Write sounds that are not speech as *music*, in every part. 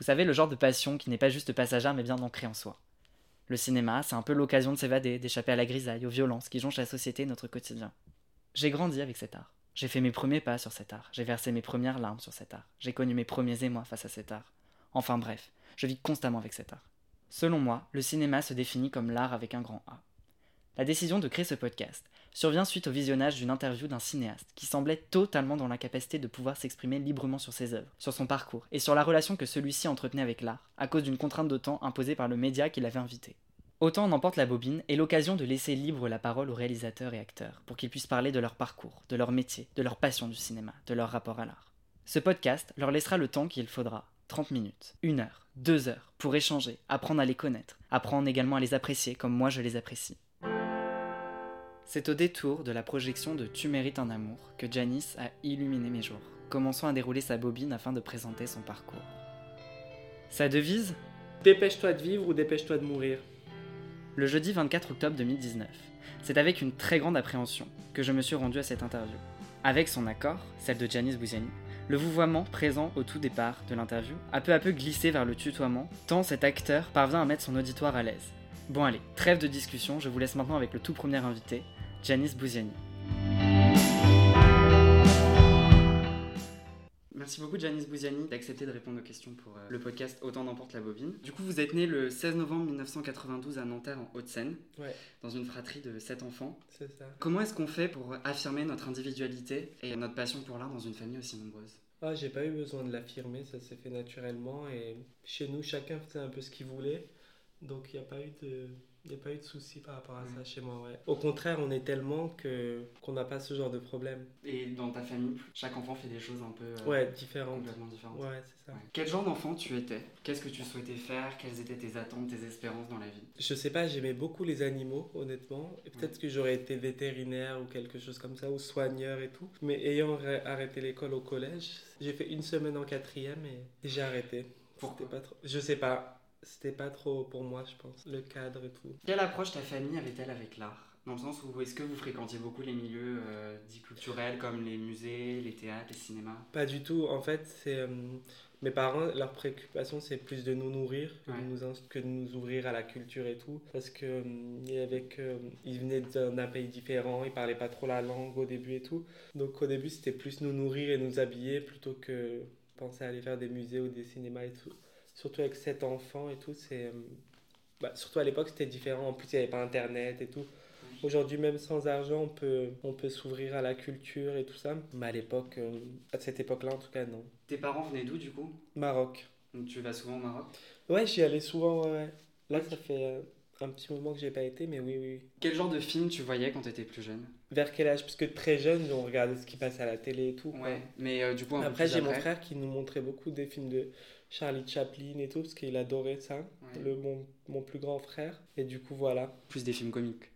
Vous savez, le genre de passion qui n'est pas juste passagère mais bien ancrée en soi. Le cinéma, c'est un peu l'occasion de s'évader, d'échapper à la grisaille, aux violences qui jonchent la société notre quotidien. J'ai grandi avec cet art. J'ai fait mes premiers pas sur cet art. J'ai versé mes premières larmes sur cet art. J'ai connu mes premiers émois face à cet art. Enfin bref, je vis constamment avec cet art. Selon moi, le cinéma se définit comme l'art avec un grand A. La décision de créer ce podcast survient suite au visionnage d'une interview d'un cinéaste qui semblait totalement dans l'incapacité de pouvoir s'exprimer librement sur ses œuvres, sur son parcours et sur la relation que celui-ci entretenait avec l'art, à cause d'une contrainte de temps imposée par le média qui l'avait invité. Autant en emporte la bobine est l'occasion de laisser libre la parole aux réalisateurs et acteurs pour qu'ils puissent parler de leur parcours, de leur métier, de leur passion du cinéma, de leur rapport à l'art. Ce podcast leur laissera le temps qu'il faudra, 30 minutes, 1 heure, 2 heures, pour échanger, apprendre à les connaître, apprendre également à les apprécier comme moi je les apprécie. C'est au détour de la projection de Tu mérites un amour que Janice a illuminé mes jours, commençant à dérouler sa bobine afin de présenter son parcours. Sa devise? Dépêche-toi de vivre ou dépêche-toi de mourir. Le jeudi 24 octobre 2019. C'est avec une très grande appréhension que je me suis rendu à cette interview. Avec son accord, celle de Janice Bouziani, le vouvoiement présent au tout départ de l'interview a peu à peu glissé vers le tutoiement, tant cet acteur parvient à mettre son auditoire à l'aise. Bon allez, trêve de discussion, je vous laisse maintenant avec le tout premier invité, Janice Bouziani. Merci beaucoup Janice Bouziani d'accepter de répondre aux questions pour euh, le podcast Autant d'emporte la bobine. Du coup, vous êtes née le 16 novembre 1992 à Nanterre en Haute-Seine, Ouais, dans une fratrie de 7 enfants. c'est ça. Comment est-ce qu'on fait pour affirmer notre individualité et notre passion pour l'art dans une famille aussi nombreuse? Ah, j'ai pas eu besoin de l'affirmer, ça s'est fait naturellement et chez nous, chacun faisait un peu ce qu'il voulait. Donc il n'y a pas eu de il y a pas eu de souci par rapport à ça chez moi, ouais. Au contraire, on est tellement que qu'on n'a pas ce genre de problème. Et dans ta famille, chaque enfant fait des choses un peu euh, Ouais, différent. complètement différentes. Ouais, c'est ça. Ouais. Quel genre d'enfant tu étais? Qu'est-ce que tu souhaitais faire? Quelles étaient tes attentes, tes espérances dans la vie? Je sais pas, j'aimais beaucoup les animaux, honnêtement. Et peut-être que j'aurais été vétérinaire ou quelque chose comme ça, ou soigneur et tout. Mais ayant arrêté l'école au collège, j'ai fait une semaine en quatrième et j'ai arrêté. Pourquoi? C'était pas trop... Je sais pas. C'était pas trop pour moi, je pense. Le cadre et tout. Quelle approche ta famille avait-elle avec l'art? Dans le sens où est-ce que vous fréquentiez beaucoup les milieux euh, dits culturels comme les musées, les théâtres, les cinémas? Pas du tout. En fait, c'est... euh, mes parents, leur préoccupation, c'est plus de nous nourrir que, Ouais. de nous, que de nous ouvrir à la culture et tout. Parce que euh, que- ils venaient d'un d'un pays différent, ils parlaient pas trop la langue au début et tout. Donc au début, c'était plus nous nourrir et nous habiller plutôt que penser à aller faire des musées ou des cinémas et tout. Surtout avec sept enfants et tout, c'est... euh, bah, surtout à l'époque, c'était différent. En plus, il n'y avait pas Internet et tout. Aujourd'hui, même sans argent, on peut, on peut s'ouvrir à la culture et tout ça. Mais à l'époque, euh, à cette époque-là, en tout cas, non. Tes parents venaient d'où du coup? Maroc. Donc, Tu vas souvent au Maroc? Ouais, j'y allais souvent, ouais. Là, ça fait euh, un petit moment que j'ai pas été, mais oui, oui. Quel genre de film tu voyais quand tu étais plus jeune? Vers quel âge? Parce que très jeune, on regardait ce qui passait à la télé et tout. quoi. Ouais, mais euh, du coup, un Après, j'ai mon frère qui nous montrait beaucoup des films de Charlie Chaplin et tout, parce qu'il adorait ça. Ouais. Le, mon, mon plus grand frère. Et du coup, voilà. Plus des films comiques.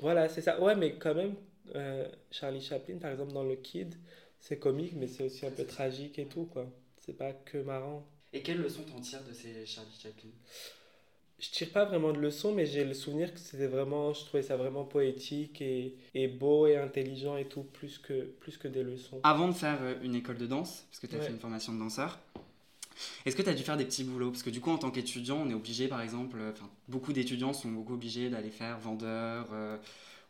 Voilà, c'est ça. Ouais, mais quand même, euh, Charlie Chaplin, par exemple, dans Le Kid, c'est comique, mais c'est aussi un peu tragique et tout, quoi. C'est pas que marrant. Et quelles leçons t'en tires de ces Charlie Chaplin? Je tire pas vraiment de leçons, mais j'ai le souvenir que c'était vraiment, je trouvais ça vraiment poétique et, et beau et intelligent et tout, plus que, plus que des leçons. Avant de faire euh, une école de danse, parce que tu as Ouais. fait une formation de danseur, est-ce que tu as dû faire des petits boulots? Parce que du coup, en tant qu'étudiant, on est obligé, par exemple, euh, enfin, beaucoup d'étudiants sont beaucoup obligés d'aller faire vendeur euh,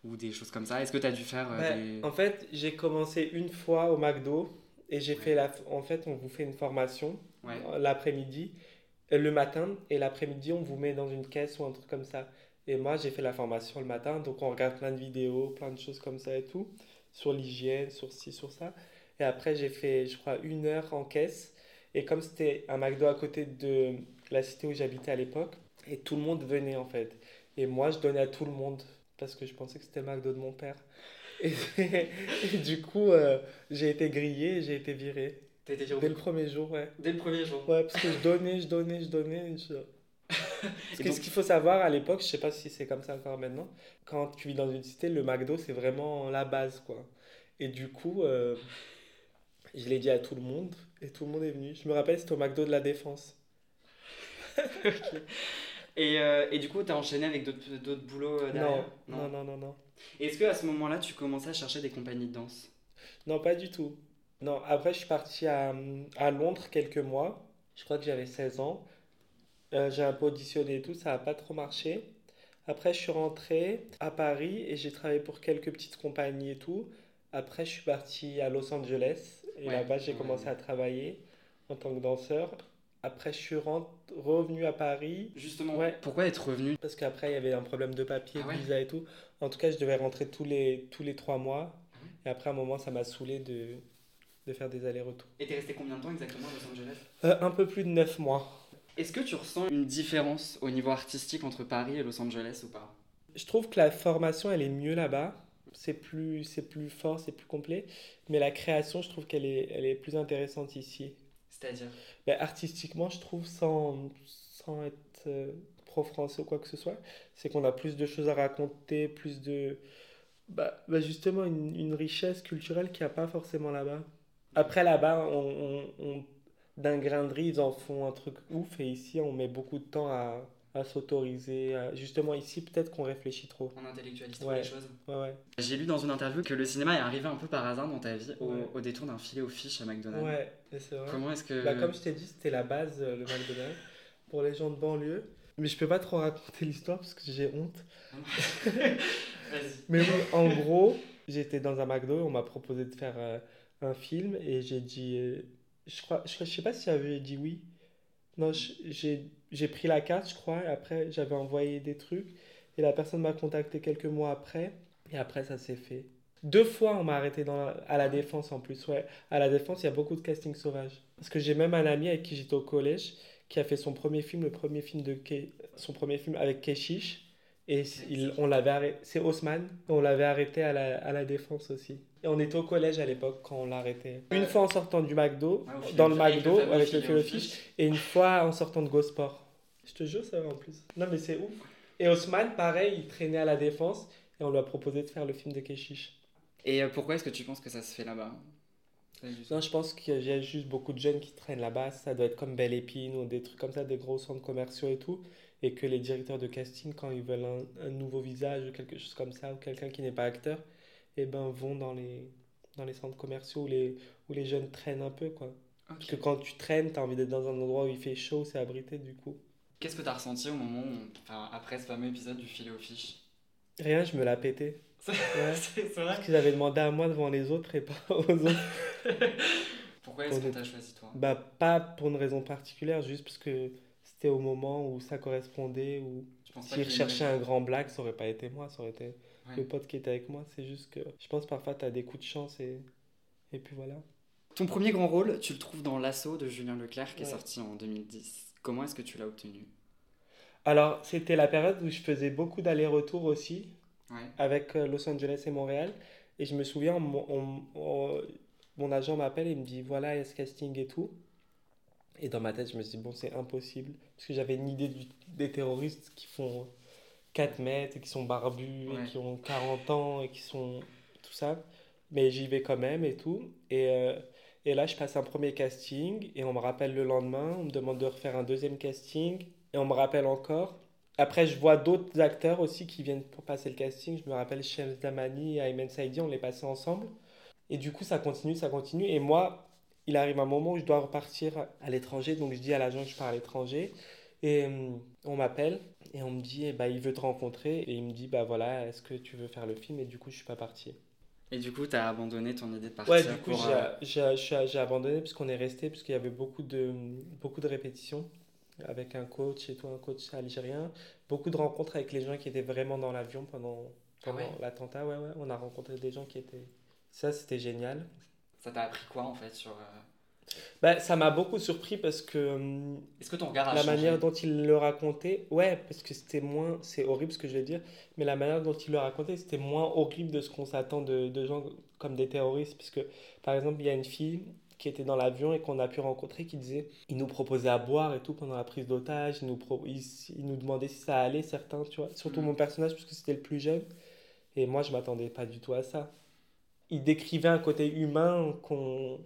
ou des choses comme ça. Est-ce que tu as dû faire euh, Ouais, des... En fait, j'ai commencé une fois au McDo et j'ai Ouais. fait la. En fait, on vous fait une formation Ouais. l'après-midi, le matin, et l'après-midi, on vous met dans une caisse ou un truc comme ça. Et moi, j'ai fait la formation le matin, donc on regarde plein de vidéos, plein de choses comme ça et tout, sur l'hygiène, sur ci, sur ça. Et après, j'ai fait, je crois, une heure en caisse. Et comme c'était un McDo à côté de la cité où j'habitais à l'époque, et tout le monde venait en fait. Et moi, je donnais à tout le monde parce que je pensais que c'était le McDo de mon père. Et, *laughs* et du coup, euh, j'ai été grillé j'ai été viré. T'as été viré Dès le premier jour, ouais. Dès le premier jour. Ouais, parce que je donnais, je donnais, je donnais. je- *laughs* Parce que ce qu'il faut savoir à l'époque, je sais pas si c'est comme ça encore maintenant, quand tu vis dans une cité, le McDo c'est vraiment la base quoi. Et du coup, euh, je l'ai dit à tout le monde et tout le monde est venu. Je me rappelle, c'était au McDo de la Défense. *laughs* et, euh, et, du coup, tu as enchaîné avec d'autres boulots euh, derrière non, non, non, non, non. Est-ce qu'à ce moment-là, tu commençais à chercher des compagnies de danse? Non, pas du tout. Non, après, je suis parti à, à Londres quelques mois. Je crois que j'avais 16 ans. Euh, j'ai un peu auditionné et tout, ça n'a pas trop marché. Après, je suis rentré à Paris et j'ai travaillé pour quelques petites compagnies et tout. Après, je suis parti à Los Angeles et là-bas, j'ai commencé à travailler en tant que danseur. Après, je suis revenu à Paris. Justement, pourquoi être revenu? Parce qu'après, il y avait un problème de papier, ah de visa et tout. En tout cas, je devais rentrer tous les, tous les trois mois. Ah et après, à un moment, ça m'a saoulé de, de faire des allers-retours. Et t'es resté combien de temps exactement à Los Angeles? Euh, Un peu plus de neuf mois. Est-ce que tu ressens une différence au niveau artistique entre Paris et Los Angeles ou pas? Je trouve que la formation, elle est mieux là-bas. C'est plus, c'est plus fort, c'est plus complet. Mais la création, je trouve qu'elle est, elle est plus intéressante ici. C'est-à-dire? Ben, Artistiquement, je trouve, sans, sans être euh, pro-français ou quoi que ce soit, c'est qu'on a plus de choses à raconter, plus de... Bah, bah justement, une, une, richesse culturelle qu'il n'y a pas forcément là-bas. Après, là-bas, on, on d'un grain de riz, ils en font un truc ouf. Et ici, on met beaucoup de temps à, à s'autoriser. Justement, ici, peut-être qu'on réfléchit trop. On intellectualise trop les choses. Ouais, ouais. J'ai lu dans une interview que le cinéma est arrivé un peu par hasard dans ta vie, au, détour d'un filet aux fiches à McDonald's. Ouais, c'est vrai. Comment est-ce que. Bah, comme je t'ai dit, c'était la base, euh, le McDonald's, pour les gens de banlieue. Mais je peux pas trop raconter l'histoire parce que j'ai honte. *laughs* Mais en gros, j'étais dans un McDo et on m'a proposé de faire euh, un film et j'ai dit. Euh, je crois, je, sais pas si j'avais dit oui. Non, j'ai pris la carte, je crois, et après j'avais envoyé des trucs, et la personne m'a contacté quelques mois après, et après ça s'est fait. Deux fois on m'a arrêté à la défense en plus, ouais. À la défense, il y a beaucoup de casting sauvage. Parce que j'ai même un ami avec qui j'étais au collège, qui a fait son premier film, le premier film de son premier film avec Keshish, et il, on l'avait arrêté, c'est Haussmann, on l'avait arrêté à la, à la défense aussi. Et on était au collège à l'époque quand on l'a arrêté. Une fois en sortant du McDo, ah, dans le McDo avec le filofiche, et une fois en sortant de GoSport. Je te jure, ça va en plus. Non, mais c'est ouf. Et Haussmann, pareil, il traînait à la défense et on lui a proposé de faire le film de Keshish. Et euh, pourquoi est-ce que tu penses que ça se fait là-bas? Non, je pense qu'il y a juste beaucoup de jeunes qui traînent là-bas. Ça doit être comme Belle Épine ou des trucs comme ça, des gros centres commerciaux et tout. Et que les directeurs de casting, quand ils veulent un, un nouveau visage ou quelque chose comme ça, ou quelqu'un qui n'est pas acteur, et eh ben, vont dans les, dans les centres commerciaux où les, où les jeunes traînent un peu. Quoi. Parce que quand tu traînes, tu as envie d'être dans un endroit où il fait chaud, c'est abrité du coup. Qu'est-ce que tu as ressenti au moment où, enfin, après ce fameux épisode du filet aux fiches? Rien, je me l'ai pété. *laughs* C'est vrai? Parce qu'ils avaient demandé à moi devant les autres et pas aux autres. *laughs* Pourquoi est-ce que tu as choisi toi? Bah, pas pour une raison particulière, juste parce que c'était au moment où ça correspondait, ou s'ils recherchaient un grand black, ça aurait pas été moi, ça aurait été le pote qui était avec moi. C'est juste que je pense parfois tu as des coups de chance et, et puis voilà. Ton premier grand rôle, tu le trouves dans L'Assaut de Julien Leclerc qui est sorti en 2010. Comment est-ce que tu l'as obtenu? Alors, c'était la période où je faisais beaucoup d'allers-retours aussi avec euh, Los Angeles et Montréal. Et je me souviens, mon, mon agent m'appelle et me dit voilà, il y a ce casting et tout. Et dans ma tête, je me suis dit bon, c'est impossible. Parce que j'avais une idée des terroristes qui font 4 mètres et qui sont barbus et qui ont 40 ans et qui sont tout ça. Mais j'y vais quand même et tout. Et, euh, et là, je passe un premier casting et on me rappelle le lendemain. On me demande de refaire un deuxième casting et on me rappelle encore. Après, je vois d'autres acteurs aussi qui viennent pour passer le casting. Je me rappelle Shems Damani et Ayman Saidi, on les passait ensemble. Et du coup, ça continue, ça continue. Et moi, il arrive un moment où je dois repartir à l'étranger. Donc, je dis à l'agent que je pars à l'étranger. Et hum, on m'appelle et on me dit, eh ben, il veut te rencontrer. Et il me dit, bah voilà, est-ce que tu veux faire le film? Et du coup, je suis pas parti. Et du coup, tu as abandonné ton idée de partir Ouais, du coup, j'ai euh, abandonné puisqu'on est resté, puisqu'il y avait beaucoup de, beaucoup de répétitions avec un coach et tout, un coach algérien. Beaucoup de rencontres avec les gens qui étaient vraiment dans l'avion pendant, ah pendant l'attentat. Ouais, ouais, on a rencontré des gens qui étaient. Ça, c'était génial. Ça t'a appris quoi en fait sur. Euh, bah, ça m'a beaucoup surpris parce que. Euh, Est-ce que ton regard a La manière dont il le racontait, ouais, parce que c'était moins. C'est horrible ce que je vais dire, mais la manière dont il le racontait, c'était moins horrible de ce qu'on s'attend de, de, gens comme des terroristes. Puisque, par exemple, il y a une fille qui était dans l'avion et qu'on a pu rencontrer qui disait il nous proposait à boire et tout pendant la prise d'otage il nous pro- il, il nous demandait si ça allait certains tu vois surtout Mhm. mon personnage puisque c'était le plus jeune et moi je m'attendais pas du tout à ça il décrivait un côté humain qu'on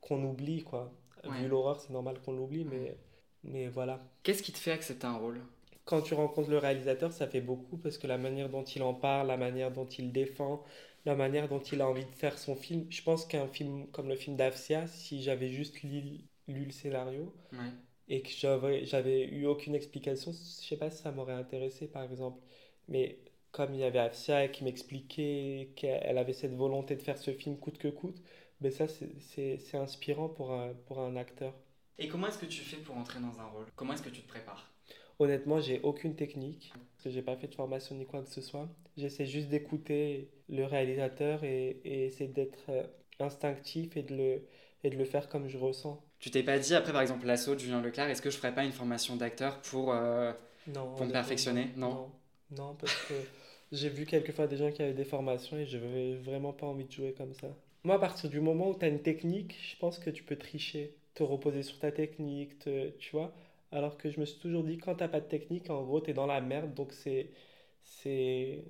qu'on oublie quoi Ouais. vu l'horreur c'est normal qu'on l'oublie mais mais voilà Qu'est-ce qui te fait accepter un rôle? Quand tu rencontres le réalisateur, ça fait beaucoup parce que la manière dont il en parle, la manière dont il défend, la manière dont il a envie de faire son film. Je pense qu'un film comme le film d'Afsia, si j'avais juste lu, lu le scénario Ouais. et que j'avais, j'avais eu aucune explication, je sais pas si ça m'aurait intéressé par exemple. Mais comme il y avait Afsia qui m'expliquait qu'elle avait cette volonté de faire ce film coûte que coûte, ben ça c'est, inspirant pour un, pour un acteur. Et comment est-ce que tu fais pour entrer dans un rôle? Comment est-ce que tu te prépares? Honnêtement, j'ai aucune technique, parce que j'ai pas fait de formation ni quoi que ce soit. J'essaie juste d'écouter le réalisateur et, et essayer d'être euh, instinctif et de le, et de le faire comme je ressens. Tu t'es pas dit, après par exemple l'assaut de Julien Leclerc, est-ce que je ferais pas une formation d'acteur pour, euh, Non, pour me perfectionner? Non. Non, non, parce que *laughs* j'ai vu quelquefois des gens qui avaient des formations et j'avais vraiment pas envie de jouer comme ça. Moi, à partir du moment où tu as une technique, je pense que tu peux tricher, te reposer sur ta technique, te- tu vois. Alors que je me suis toujours dit, quand t'as pas de technique, en gros, tu es dans la merde, donc c'est, c'est,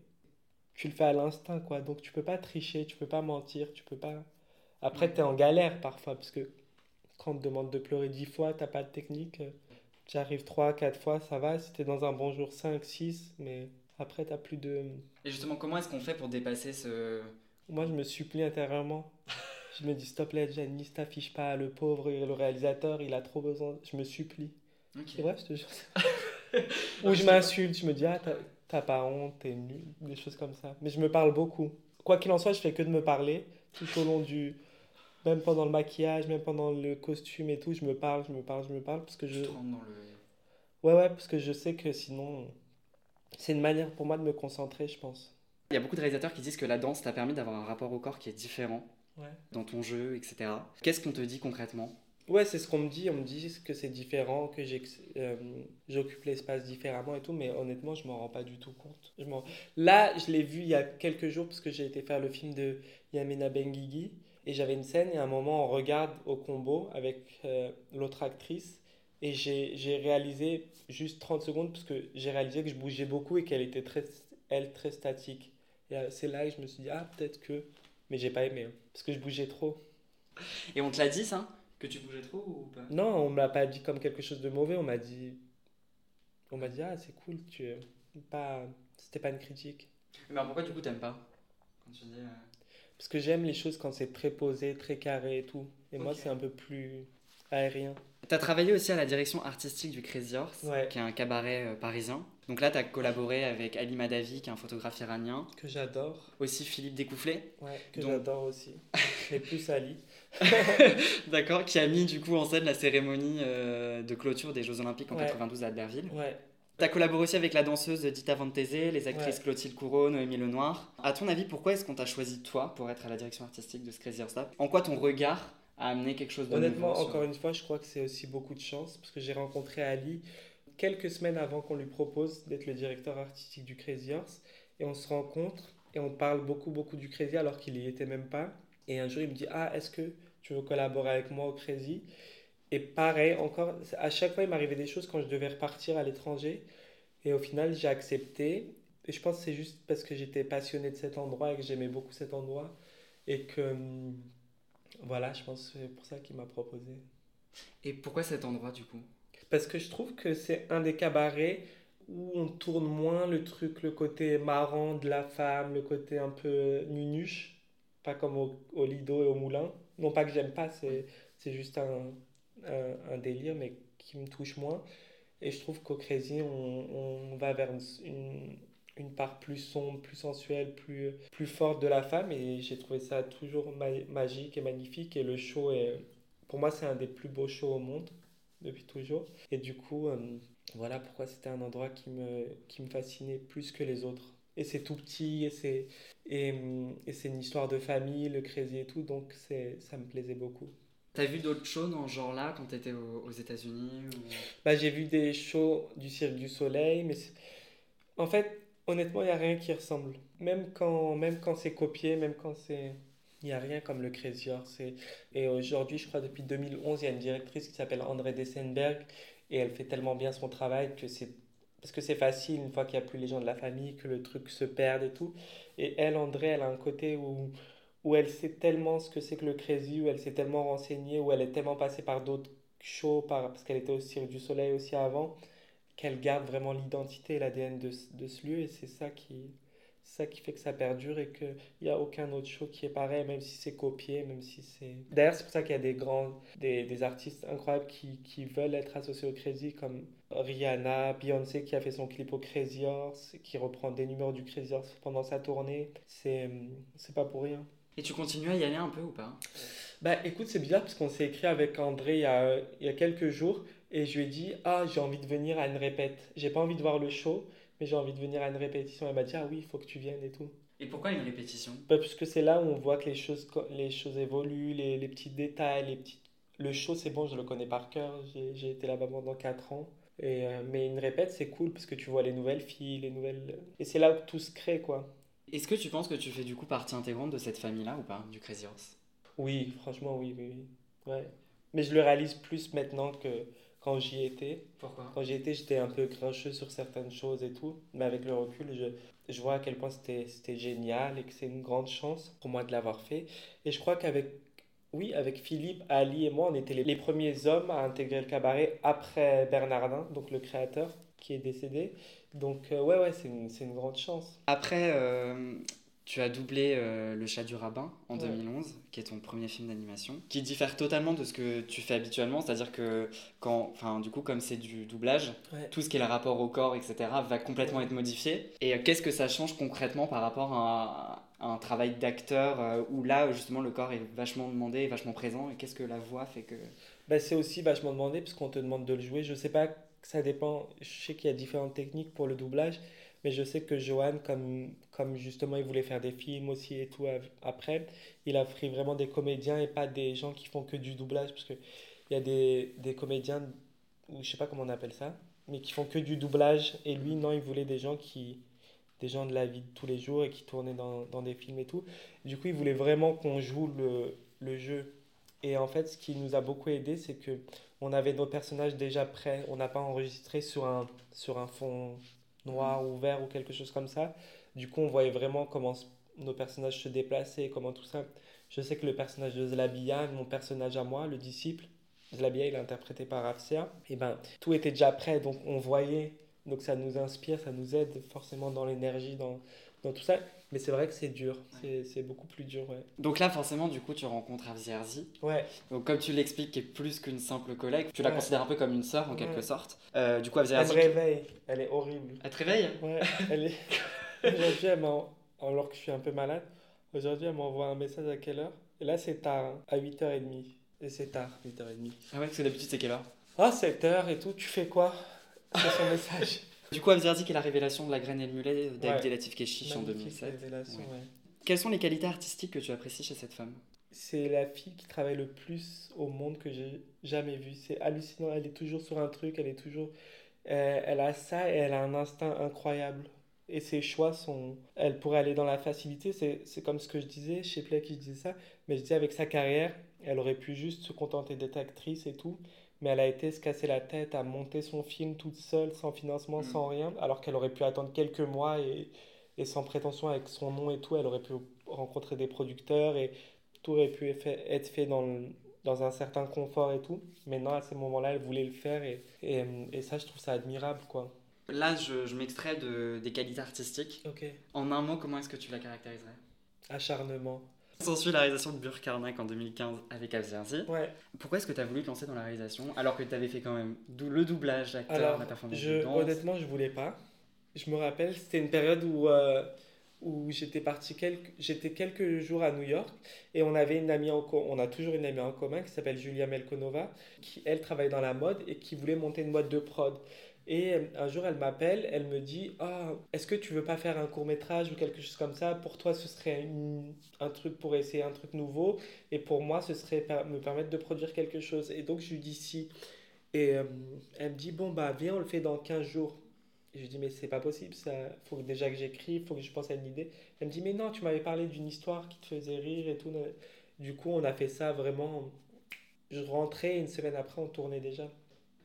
tu le fais à l'instinct, quoi. Donc tu peux pas tricher, tu peux pas mentir, tu peux pas. Après, tu es en galère parfois, parce que quand on te demande de pleurer 10 fois, t'as pas de technique. Tu arrives 3, 4 fois, ça va. Si t'es dans un bon jour, 5, 6, mais après, t'as plus de. Et justement, comment est-ce qu'on fait pour dépasser ce... Moi, je me supplie intérieurement. Je me dis, s'il te plaît, Janice, t'affiche pas le pauvre, le réalisateur, il a trop besoin. Je me supplie. Ok. C'est vrai, je te jure. *laughs* Ou je m'insulte, je me dis, ah, t'as- pas honte, t'es nul, des choses comme ça. Mais je me parle beaucoup. Quoi qu'il en soit, je fais que de me parler tout au long du. Même pendant le maquillage, même pendant le costume et tout, je me parle, je me parle, je me parle, parce que Je je. te rentre dans le... Ouais, ouais, parce que je sais que sinon. C'est une manière pour moi de me concentrer, je pense. Il y a beaucoup de réalisateurs qui disent que la danse t'a permis d'avoir un rapport au corps qui est différent Ouais. dans ton jeu, etc. Qu'est-ce qu'on te dit concrètement? Ouais, c'est ce qu'on me dit. On me dit que c'est différent, que euh, j'occupe l'espace différemment et tout, mais honnêtement, je m'en rends pas du tout compte. Je Là, je l'ai vu il y a quelques jours parce que j'ai été faire le film de Yamina Benguigui et j'avais une scène et à un moment, on regarde au combo avec euh, l'autre actrice et j'ai j'ai réalisé juste 30 secondes parce que j'ai réalisé que je bougeais beaucoup et qu'elle était très, elle, très statique. Et euh, c'est là que je me suis dit, ah, peut-être que. Mais j'ai pas aimé hein, parce que je bougeais trop. Et on te l'a dit ça Que tu bougeais trop ou pas? Non, on me l'a pas dit comme quelque chose de mauvais. On m'a dit, on m'a dit ah c'est cool, tu pas, c'était pas une critique. Mais alors pourquoi du coup t'aimes pas? Quand tu dis... euh, Parce que j'aime les choses quand c'est très posé, très carré et tout. Et moi c'est un peu plus aérien. T'as travaillé aussi à la direction artistique du Crazy Horse, Ouais. qui est un cabaret euh, parisien. Donc là, t'as collaboré avec Ali Madavi, qui est un photographe iranien. Que j'adore. Aussi Philippe Découfflé, Ouais. Que j'adore aussi. *laughs* Mais plus Ali. *laughs* d'accord, qui a mis du coup en scène la cérémonie euh, de clôture des Jeux Olympiques en Ouais. 92 à Albertville. Ouais. T'as collaboré aussi avec la danseuse Dita Vantese, les actrices Ouais. Clotilde Courreau, Noémie Lenoir. À ton avis, pourquoi est-ce qu'on t'a choisi toi pour être à la direction artistique de ce Crazy Horse En quoi ton regard a amené quelque chose de Honnêtement, nouveau sur- encore une fois, je crois que c'est aussi beaucoup de chance parce que j'ai rencontré Ali quelques semaines avant qu'on lui propose d'être le directeur artistique du Crazy Horse et on se rencontre et on parle beaucoup beaucoup du Crazy alors qu'il y était même pas. Et un jour, il me dit "Ah, est-ce que tu veux collaborer avec moi au Crazy? Et pareil, encore à chaque fois, il m'arrivait des choses quand je devais repartir à l'étranger et au final, j'ai accepté. Et je pense que c'est juste parce que j'étais passionné de cet endroit et que j'aimais beaucoup cet endroit et que hum, voilà, je pense que c'est pour ça qu'il m'a proposé. Et pourquoi cet endroit du coup? Parce que je trouve que c'est un des cabarets où on tourne moins le truc, le côté marrant de la femme, le côté un peu nunuche, pas comme au, au Lido et au Moulin. Non pas que j'aime pas, c'est, c'est juste un, un, un délire, mais qui me touche moins. Et je trouve qu'au Crazy, on, on va vers une, une, une part plus sombre, plus sensuelle, plus, plus forte de la femme. Et j'ai trouvé ça toujours ma- magique et magnifique. Et le show, est, pour moi, c'est un des plus beaux shows au monde depuis toujours. Et du coup, euh, voilà pourquoi c'était un endroit qui me, qui me fascinait plus que les autres. Et c'est tout petit, et c'est, et, et c'est une histoire de famille, le crazy et tout, donc c'est, ça me plaisait beaucoup. T'as vu d'autres shows dans ce genre-là quand t'étais aux, aux États-Unis ou... Bah, j'ai vu des shows du Cirque du Soleil, mais en fait, honnêtement, il n'y a rien qui ressemble. Même quand, même quand c'est copié, même quand c'est... Il n'y a rien comme le Crazy Horse. Et, aujourd'hui, je crois depuis 2011, il y a une directrice qui s'appelle André Dessenberg et elle fait tellement bien son travail que c'est parce que c'est facile une fois qu'il n'y a plus les gens de la famille, que le truc se perde et tout. Et elle, André, elle a un côté où, où elle sait tellement ce que c'est que le crazy, où elle s'est tellement renseignée, où elle est tellement passée par d'autres shows, par, parce qu'elle était au Cirque du Soleil aussi avant, qu'elle garde vraiment l'identité et l'ADN de, de ce lieu. Et c'est ça qui, ça qui fait que ça perdure et qu'il n'y a aucun autre show qui est pareil, même si c'est copié, même si c'est... D'ailleurs, c'est pour ça qu'il y a des grands, des, des artistes incroyables qui, qui, veulent être associés au Crazy, comme Rihanna, Beyoncé qui a fait son clip au Crazy Horse, qui reprend des numéros du Crazy Horse pendant sa tournée. C'est, c'est pas pour rien. Et tu continues à y aller un peu ou pas? Bah écoute, c'est bizarre parce qu'on s'est écrit avec André il y, a, il y a quelques jours et je lui ai dit Ah, j'ai envie de venir à une répète. J'ai pas envie de voir le show, mais j'ai envie de venir à une répétition. Elle m'a dit, ah oui, il faut que tu viennes et tout. Et pourquoi une répétition? Bah, Parce que c'est là où on voit que les choses, les choses évoluent, les, les petits détails, les petits... Le show, c'est bon, je le connais par cœur. J'ai été là-bas pendant 4 ans. Et, euh, mais une répète, c'est cool parce que tu vois les nouvelles filles, les nouvelles... Et c'est là où tout se crée, quoi. Est-ce que tu penses que tu fais du coup partie intégrante de cette famille-là ou pas, du Crazy Horse? Oui, franchement, oui, oui, oui. Ouais. Mais je le réalise plus maintenant que quand j'y étais. Pourquoi? Quand j'y étais, j'étais un peu grincheux sur certaines choses et tout. Mais avec le recul, je, je vois à quel point c'était génial et que c'est une grande chance pour moi de l'avoir fait. Et je crois qu'avec oui, avec Philippe, Ali et moi, on était les, les, premiers hommes à intégrer le cabaret après Bernardin, donc le créateur qui est décédé. Donc euh, ouais, ouais, c'est une, une, grande chance. Après, euh, tu as doublé euh, Le Chat du Rabbin en ouais. 2011, qui est ton premier film d'animation, qui diffère totalement de ce que tu fais habituellement, c'est-à-dire que quand, enfin, du coup, comme c'est du doublage, ouais. tout ce qui est le rapport au corps, etc., va complètement ouais. être modifié. Et euh, qu'est-ce que ça change concrètement par rapport à, à un travail d'acteur euh, où là, justement, le corps est vachement demandé, vachement présent, et qu'est-ce que la voix fait que... Bah, c'est aussi vachement demandé, parce qu'on te demande de le jouer. Je sais pas, ça dépend, je sais qu'il y a différentes techniques pour le doublage, mais je sais que Johan, comme, comme justement il voulait faire des films aussi et tout après, il a pris vraiment des comédiens et pas des gens qui font que du doublage. Parce qu'il y a des, des comédiens, ou je sais pas comment on appelle ça, mais qui font que du doublage. Et lui, non, il voulait des gens qui des gens de la vie de tous les jours et qui tournaient dans, dans des films et tout. Du coup, il voulait vraiment qu'on joue le, le jeu. Et en fait, ce qui nous a beaucoup aidé, c'est que on avait nos personnages déjà prêts. On n'a pas enregistré sur un, sur un fond noir ou vert ou quelque chose comme ça. Du coup, on voyait vraiment comment nos personnages se déplaçaient, comment tout ça. Je sais que le personnage de Zlabia, mon personnage à moi, le disciple, Zlabia, il est interprété par Afsia, et ben tout était déjà prêt, donc on voyait, donc ça nous inspire, ça nous aide forcément dans l'énergie, dans, dans tout ça. Mais c'est vrai que c'est dur, ouais. c'est beaucoup plus dur. Ouais. Donc là, forcément, du coup, tu rencontres Avzierzi. Ouais. Donc, comme tu l'expliques, qui est plus qu'une simple collègue, tu la ouais. considères un peu comme une sœur en quelque sorte. Euh, du coup, Avzierzi. Elle me réveille, elle est horrible. Elle te réveille? Ouais, elle est. *laughs* Aujourd'hui, elle alors que je suis un peu malade, aujourd'hui, elle m'envoie un message à quelle heure? Et là, c'est tard, hein, à 8h30. Et c'est tard, 8h30. Ah ouais, parce que d'habitude, c'est quelle heure? Ah, 7h et tout, tu fais quoi? C'est son message. *laughs* Du coup, qui est la révélation de la graine et le mulet d'Abdi ouais. Keshish en 2007. Révélation, ouais. Ouais. Quelles sont les qualités artistiques que tu apprécies chez cette femme? C'est la fille qui travaille le plus au monde que j'ai jamais vue. C'est hallucinant. Elle est toujours sur un truc, elle est toujours. Euh, elle a ça et elle a un instinct incroyable. Et ses choix sont. Elle pourrait aller dans la facilité. C'est comme ce que je disais, je sais plus à qui je disais ça, mais je disais avec sa carrière, elle aurait pu juste se contenter d'être actrice et tout mais elle a été se casser la tête à monter son film toute seule, sans financement, mmh. sans rien, alors qu'elle aurait pu attendre quelques mois et, et, sans prétention avec son nom et tout, elle aurait pu rencontrer des producteurs et tout aurait pu être fait dans, le, dans un certain confort et tout. Mais non, à ce moment-là, elle voulait le faire et, et, et, ça, je trouve ça admirable, quoi. Là, je, je m'extrais de, des qualités artistiques. En un mot, comment est-ce que tu la caractériserais? Acharnement. S'ensuit la réalisation de Burkarnak en 2015 avec Avzerzi. Ouais. Pourquoi est-ce que tu as voulu te lancer dans la réalisation alors que tu avais fait quand même le doublage, l'acteur, la performance je, Honnêtement, je voulais pas. Je me rappelle, c'était une période où, euh, où j'étais parti quelques, j'étais quelques jours à New York et on avait une amie en on a toujours une amie en commun qui s'appelle Julia Melkonova qui elle travaille dans la mode et qui voulait monter une boîte de prod. Et un jour, elle m'appelle, elle me dit Ah, est-ce que tu veux pas faire un court métrage ou quelque chose comme ça? Pour toi, ce serait une, un truc pour essayer un truc nouveau. Et pour moi, ce serait me permettre de produire quelque chose. Et donc, je lui dis si. Et euh, elle me dit Bon, bah, viens, on le fait dans 15 jours. Et je lui dis, mais c'est pas possible, ça. Faut déjà que j'écrive, faut que je pense à une idée. Elle me dit, mais non, tu m'avais parlé d'une histoire qui te faisait rire et tout. Du coup, on a fait ça vraiment. Je rentrais une semaine après, on tournait déjà.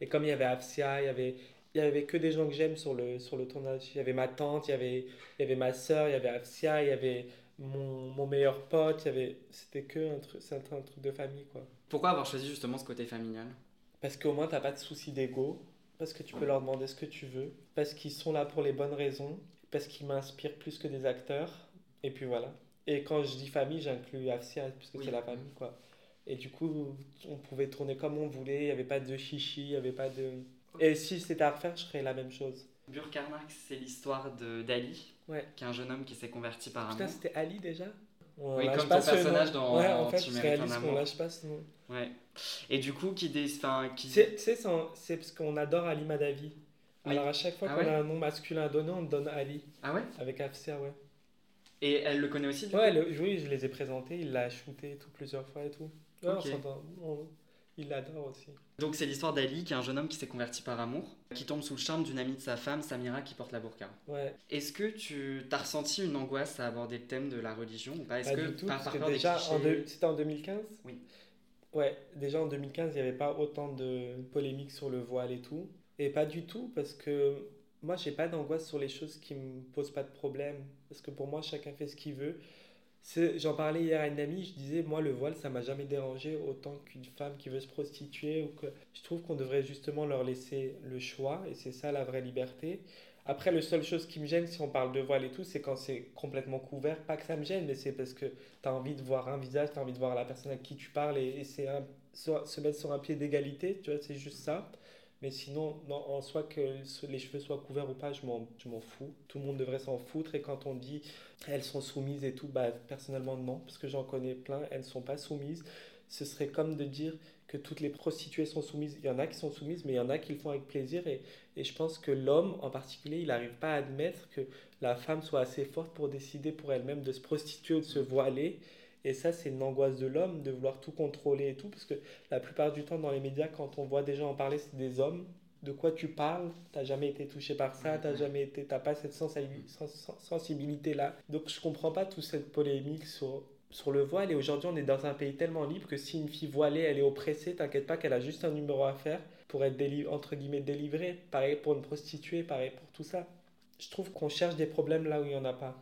Et comme il y avait Afsia, il y avait, il y avait que des gens que j'aime sur le, sur le tournage. Il y avait ma tante, il y avait, il y avait ma soeur, il y avait Afsia, il y avait mon, mon meilleur pote, il y avait. C'était que un truc, c'est un, un truc de famille, quoi. Pourquoi avoir choisi justement ce côté familial? Parce qu'au moins, t'as pas de souci d'ego parce que tu peux leur demander ce que tu veux, parce qu'ils sont là pour les bonnes raisons, parce qu'ils m'inspirent plus que des acteurs, et puis voilà. Et quand je dis famille, j'inclus Afsia, parce que c'est la famille, quoi. Et du coup, on pouvait tourner comme on voulait, il n'y avait pas de chichi, il n'y avait pas de... Et si c'était à refaire, je ferais la même chose. Burkarnak, c'est l'histoire d'Ali, ouais. qui est un jeune homme qui s'est converti par Putain, c'était Ali déjà on oui, comme ton personnage dans Ouais, en fait, c'est réaliste qu'on lâche pas ce nom. Ouais. Et du coup, qui. Des... Enfin, qui... C'est parce qu'on adore Ali Madavi. Alors, à chaque fois ah qu'on a un nom masculin à donner, on donne Ali. Ah ouais Avec Afsia, ouais. Et elle le connaît aussi du Ouais, oui, je les ai présentés, il l'a shooté tout, plusieurs fois et tout. Ouais, on il l'adore aussi. Donc c'est l'histoire d'Ali, qui est un jeune homme qui s'est converti par amour, qui tombe sous le charme d'une amie de sa femme, Samira, qui porte la burqa. Ouais. Est-ce que tu as ressenti une angoisse à aborder le thème de la religion ou pas? Est-ce que du tout, parce que déjà, c'était en 2015 Oui. Ouais, déjà en 2015, il n'y avait pas autant de polémiques sur le voile et tout. Et pas du tout, parce que moi, j'ai pas d'angoisse sur les choses qui me posent pas de problème. Parce que pour moi, chacun fait ce qu'il veut. J'en parlais hier à une amie, je disais, moi, le voile, ça m'a jamais dérangé autant qu'une femme qui veut se prostituer. ou que Je trouve qu'on devrait justement leur laisser le choix, et c'est ça la vraie liberté. Après, la seule chose qui me gêne, si on parle de voile et tout, c'est quand c'est complètement couvert. Pas que ça me gêne, mais c'est parce que tu as envie de voir un visage, tu as envie de voir la personne à qui tu parles, et, c'est se mettre sur un pied d'égalité, tu vois, c'est juste ça. Mais sinon, non, en soi, que les cheveux soient couverts ou pas, je m'en fous. Tout le monde devrait s'en foutre. Et quand on dit elles sont soumises et tout, bah, personnellement, non, parce que j'en connais plein, elles ne sont pas soumises. Ce serait comme de dire que toutes les prostituées sont soumises. Il y en a qui sont soumises, mais il y en a qui le font avec plaisir. Et, et je pense que l'homme, en particulier, il n'arrive pas à admettre que la femme soit assez forte pour décider pour elle-même de se prostituer ou de se voiler. Et ça, c'est une angoisse de l'homme de vouloir tout contrôler et tout, parce que la plupart du temps, dans les médias, quand on voit des gens en parler, c'est des hommes. De quoi tu parles? T'as jamais été touché par ça, t'as jamais été, t'as pas cette sensibilité là. Donc je comprends pas toute cette polémique sur sur le voile. Et aujourd'hui, on est dans un pays tellement libre que si une fille voilée, elle est oppressée, t'inquiète pas qu'elle a juste un numéro à faire pour être entre guillemets délivrée. Pareil pour une prostituée, pareil pour tout ça. Je trouve qu'on cherche des problèmes là où il y en a pas.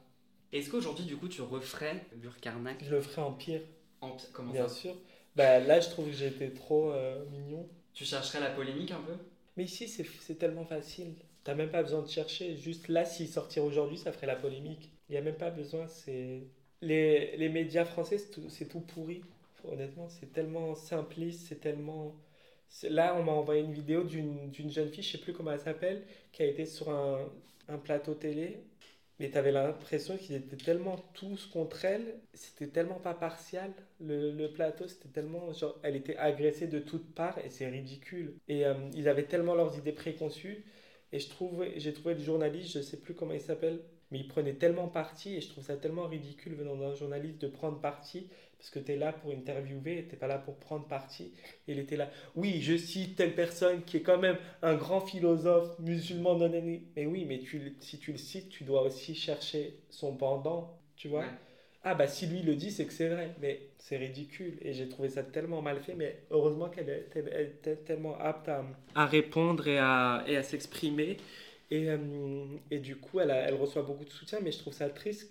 Est-ce qu'aujourd'hui, du coup, tu referais Burkarnak Je le ferais en pire. En Comment Bien sûr. Bah, là, je trouve que j'étais trop euh, mignon. Tu chercherais la polémique un peu? Mais ici, c'est tellement facile. T'as même pas besoin de chercher. Juste là, s'il sortir aujourd'hui, ça ferait la polémique. Il n'y a même pas besoin. C'est les, les médias français, c'est tout, tout, pourri. Honnêtement, c'est tellement simpliste, c'est tellement. Là, on m'a envoyé une vidéo d'une jeune fille, je sais plus comment elle s'appelle, qui a été sur un, un plateau télé mais tu avais l'impression qu'ils étaient tellement tous contre elle, c'était tellement pas partial. Le, plateau, c'était tellement. Genre, elle était agressée de toutes parts et c'est ridicule. Et euh, ils avaient tellement leurs idées préconçues. Et je trouve, j'ai trouvé le journaliste, je sais plus comment il s'appelle, mais il prenait tellement parti et je trouve ça tellement ridicule venant d'un journaliste de prendre parti parce que tu es là pour interviewer, tu pas là pour prendre parti. Il était là, oui, je cite telle personne qui est quand même un grand philosophe musulman non Mais oui, mais tu, si tu le cites, tu dois aussi chercher son pendant, tu vois. Ah bah si lui le dit, c'est que c'est vrai. Mais c'est ridicule. Et j'ai trouvé ça tellement mal fait. Mais heureusement qu'elle était tellement apte à, à répondre et à, et à s'exprimer. Et, euh, et, du coup, elle, elle, reçoit beaucoup de soutien, mais je trouve ça triste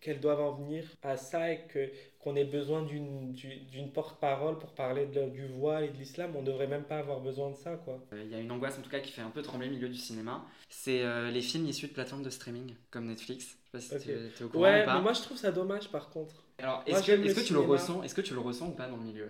qu'elle doive en venir à ça et que, qu'on ait besoin d'une, d'une porte-parole pour parler de, du voile et de l'islam. On ne devrait même pas avoir besoin de ça. quoi. Il y a une angoisse en tout cas qui fait un peu trembler le milieu du cinéma. C'est euh, les films issus de plateformes de streaming comme Netflix. Je sais pas si tu es au courant ouais, ou pas. mais moi je trouve ça dommage par contre. Alors, est-ce, que, est-ce que, tu le ressens, est-ce que tu le ressens ou pas dans le milieu?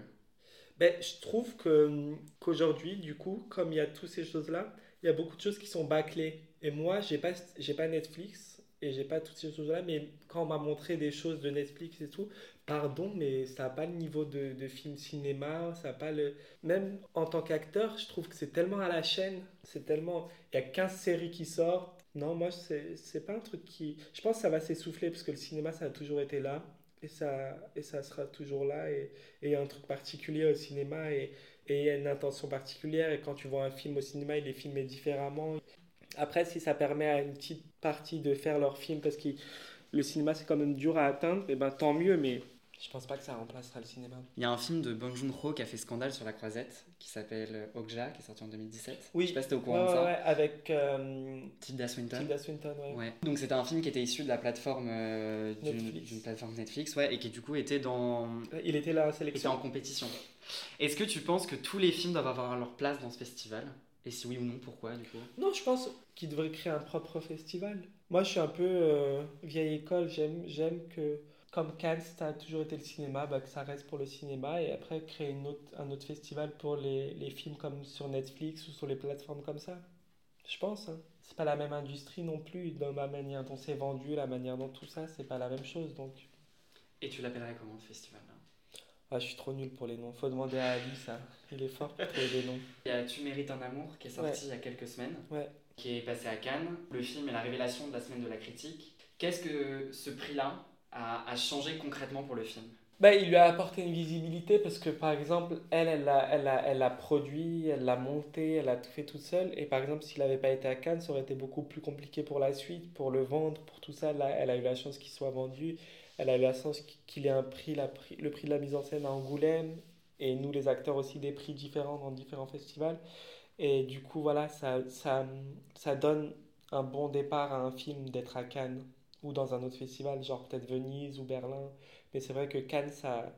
Ben, Je trouve que, qu'aujourd'hui, du coup, comme il y a toutes ces choses-là, il y a beaucoup de choses qui sont bâclées. Et moi, j'ai pas, j'ai pas Netflix et j'ai pas toutes ces choses-là, mais quand on m'a montré des choses de Netflix et tout, pardon, mais ça n'a pas le niveau de, de film cinéma, ça a pas le... Même en tant qu'acteur, je trouve que c'est tellement à la chaîne, c'est tellement... Il y a 15 séries qui sortent. Non, moi, c'est, pas un truc qui... Je pense que ça va s'essouffler, parce que le cinéma, ça a toujours été là, et ça, et ça sera toujours là, et il y a un truc particulier au cinéma, et il y a une intention particulière. Et quand tu vois un film au cinéma, il est filmé différemment. Après, si ça permet à une petite partie de faire leur film, parce que le cinéma c'est quand même dur à atteindre, et ben tant mieux, mais je pense pas que ça remplacera le cinéma. Il y a un film de Bong Joon-ho qui a fait scandale sur la croisette, qui s'appelle Okja, qui est sorti en 2017. Oui. Je sais pas si t'es au courant Ouais, de ça. ouais, avec euh, Tilda Swinton. Tilda Swinton, ouais. Ouais. Donc c'était un film qui était issu de la plateforme euh, d'une plateforme Netflix, ouais, et qui du coup était dans Il était là en était sélection. en compétition. Est-ce que tu penses que tous les films doivent avoir leur place dans ce festival? Et si oui ou non, pourquoi du coup? Non, je pense qu'il devrait créer un propre festival. Moi, je suis un peu euh, vieille école. J'aime, j'aime que, comme Cannes, ça a toujours été le cinéma, bah, que ça reste pour le cinéma. Et après, créer une autre, un autre festival pour les, les films comme sur Netflix ou sur les plateformes comme ça. Je pense. Hein. C'est pas la même industrie non plus. Dans la manière dont c'est vendu, la manière dont tout ça, c'est pas la même chose. Donc, Et tu l'appellerais comment ce festival là? Ah, je suis trop nul pour les noms. Faut demander à Ali, ça. Il est fort pour trouver des noms. Il y a Tu mérites un amour qui est sorti il y a quelques semaines, Ouais. qui est passé à Cannes. Le film est la révélation de la semaine de la critique. Qu'est-ce que ce prix-là a, a changé concrètement pour le film? Bah, il lui a apporté une visibilité parce que, par exemple, elle, elle l'a elle a, elle a produit, elle l'a monté, elle a tout fait toute seule. Et par exemple, s'il n'avait pas été à Cannes, ça aurait été beaucoup plus compliqué pour la suite, pour le vendre, pour tout ça. Là, elle a eu la chance qu'il soit vendu. Elle a eu la chance qu'il ait un prix, le prix de la mise en scène à Angoulême. Et nous, les acteurs aussi, des prix différents dans différents festivals. Et du coup, voilà, ça, donne un bon départ à un film d'être à Cannes ou dans un autre festival, genre peut-être Venise ou Berlin. Mais c'est vrai que Cannes, ça,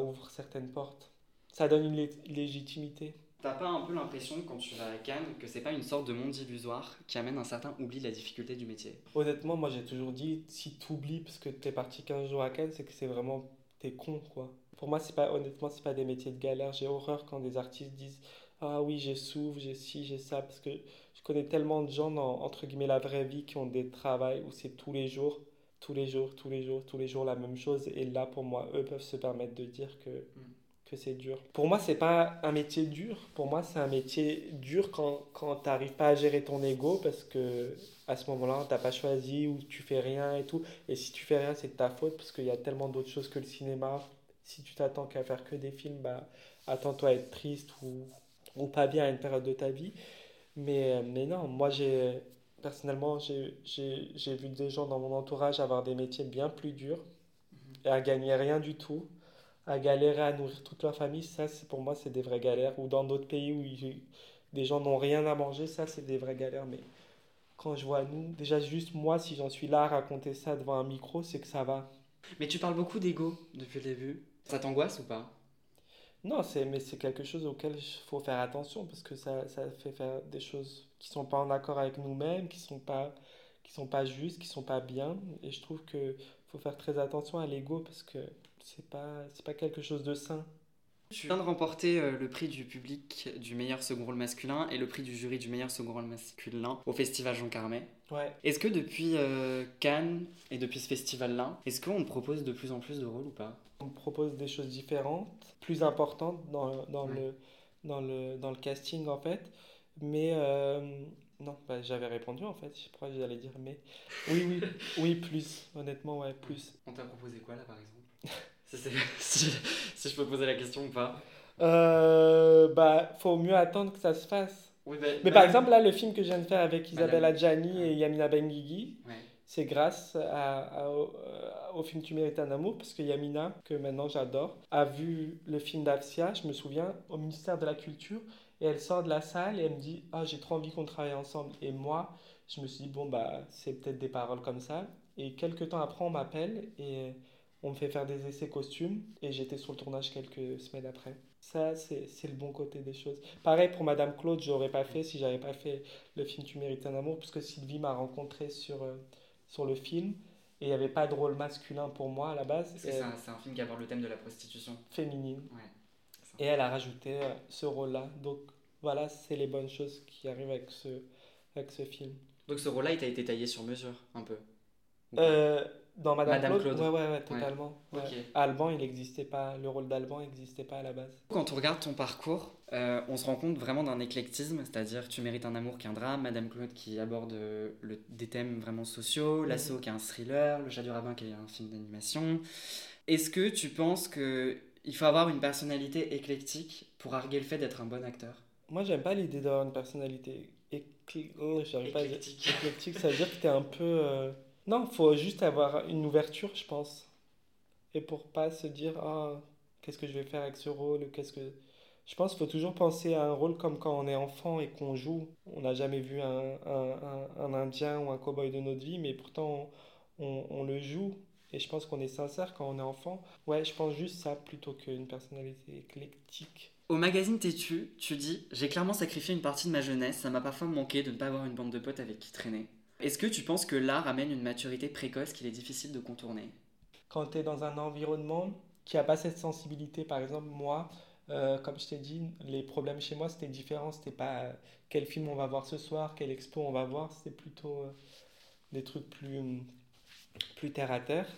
ouvre certaines portes. Ça donne une lé- légitimité. T'as pas un peu l'impression quand tu vas à Cannes que c'est pas une sorte de monde illusoire qui amène un certain oubli de la difficulté du métier? Honnêtement, moi j'ai toujours dit, si tu oublies parce que t'es parti 15 jours à Cannes, c'est que c'est vraiment, t'es con quoi. Pour moi, c'est pas, honnêtement, c'est pas des métiers de galère. J'ai horreur quand des artistes disent, ah oui, j'ai souffre, j'ai ci, j'ai ça, parce que je connais tellement de gens dans, entre guillemets, la vraie vie qui ont des travails où c'est tous les jours, tous les jours, tous les jours, tous les jours la même chose. Et là, pour moi, eux peuvent se permettre de dire que, que c'est dur. Pour moi, c'est pas un métier dur. Pour moi, c'est un métier dur quand, quand t'arrives pas à gérer ton ego parce que à ce moment-là, t'as pas choisi ou tu fais rien et tout. Et si tu fais rien, c'est de ta faute parce qu'il y a tellement d'autres choses que le cinéma. Si tu t'attends qu'à faire que des films, bah, attends-toi à être triste ou, ou pas bien à une période de ta vie. Mais, mais non, moi, j'ai, personnellement, j'ai, j'ai, j'ai vu des gens dans mon entourage avoir des métiers bien plus durs et à gagner rien du tout, à galérer à nourrir toute leur famille. Ça, c'est, pour moi, c'est des vraies galères. Ou dans d'autres pays où des gens n'ont rien à manger, ça, c'est des vraies galères. Mais quand je vois nous, déjà juste moi, si j'en suis là à raconter ça devant un micro, c'est que ça va. Mais tu parles beaucoup d'ego depuis le début. Ça t'angoisse ou pas? Non, c'est, mais c'est quelque chose auquel il faut faire attention parce que ça, ça fait faire des choses qui sont pas en accord avec nous-mêmes, qui sont pas, qui sont pas justes, qui sont pas bien. Et je trouve que faut faire très attention à l'ego parce que c'est pas, c'est pas quelque chose de sain. Tu viens de remporter euh, le prix du public du meilleur second rôle masculin et le prix du jury du meilleur second rôle masculin au festival Jean Carmet. Ouais. Est-ce que depuis euh, Cannes et depuis ce festival-là, est-ce qu'on propose de plus en plus de rôles ou pas? On propose des choses différentes, plus importantes dans, dans Ouais. le, dans le, dans le casting en fait. Mais euh, non, bah, j'avais répondu en fait. Je sais pas, j'allais dire mais. Oui, oui, *laughs* oui, plus. Honnêtement, ouais, plus. On t'a proposé quoi là par exemple? *laughs* *laughs* si, c'est- si, si je peux poser la question ou pas Euh, bah, faut mieux attendre que ça se fasse. Oui, bah, Mais bah, par exemple, là, le film que je viens de faire avec Isabelle. Adjani et Yamina Benguigui, Ouais. c'est grâce à, à- au, euh, au film Tu mérites un amour, parce que Yamina, que maintenant j'adore, a vu le film d'Afsia, je me souviens, au ministère de la Culture, et elle sort de la salle et elle me dit Ah, j'ai trop envie qu'on travaille ensemble. Et moi, je me suis dit Bon, bah, c'est peut-être des paroles comme ça. Et quelques temps après, on m'appelle et on me fait faire des essais costumes, et j'étais sur le tournage quelques semaines après. Ça, c'est c'est le bon côté des choses. Pareil pour Madame Claude, je n'aurais pas fait si j'avais pas fait le film Tu mérites un amour, puisque Sylvie m'a rencontré sur, euh, sur le film et il n'y avait pas de rôle masculin pour moi à la base, Parce que et c'est un, c'est un film qui aborde le thème de la prostitution. féminine. Ouais. Et elle a rajouté euh, ce rôle-là. Donc voilà, c'est les bonnes choses qui arrivent avec ce, avec ce film. Donc ce rôle-là, il t'a été taillé sur mesure, un peu. Euh, dans Madame, Madame Claude, Claude. Ouais, ouais, ouais, totalement. ouais. Alban, il n'existait pas, le rôle d'Alban n'existait pas à la base. Quand on regarde ton parcours, euh, on se rend compte vraiment d'un éclectisme, c'est-à-dire Tu mérites un amour qui est un drame, Madame Claude qui aborde euh, le- des thèmes vraiment sociaux, Mhm. L'assaut qui est un thriller, Le chat du rabbin qui est un film d'animation. Est-ce que tu penses que il faut avoir une personnalité éclectique pour arguer le fait d'être un bon acteur? Moi, j'aime pas l'idée d'avoir une personnalité écl- oh, pas à dire- Éclectique. éclectique, ça veut dire que t'es un peu. euh, Non, faut juste avoir une ouverture, je pense. Et pour pas se dire, ah, qu'est-ce que je vais faire avec ce rôle, qu'est-ce que. Je pense qu'il faut toujours penser à un rôle comme quand on est enfant et qu'on joue. On n'a jamais vu un, un, un, Indien ou un cow-boy de notre vie, mais pourtant on, on, on le joue. Et je pense qu'on est sincère quand on est enfant. Ouais, je pense juste ça plutôt qu'une personnalité éclectique. Au magazine Tétu, tu dis J'ai clairement sacrifié une partie de ma jeunesse, ça m'a parfois manqué de ne pas avoir une bande de potes avec qui traîner. Est-ce que tu penses que l'art amène une maturité précoce qu'il est difficile de contourner? Quand tu es dans un environnement qui n'a pas cette sensibilité, par exemple, moi, euh, comme je t'ai dit, les problèmes chez moi, c'était différent. C'était pas euh, quel film on va voir ce soir, quelle expo on va voir, c'était plutôt euh, des trucs plus, hum, plus terre à terre.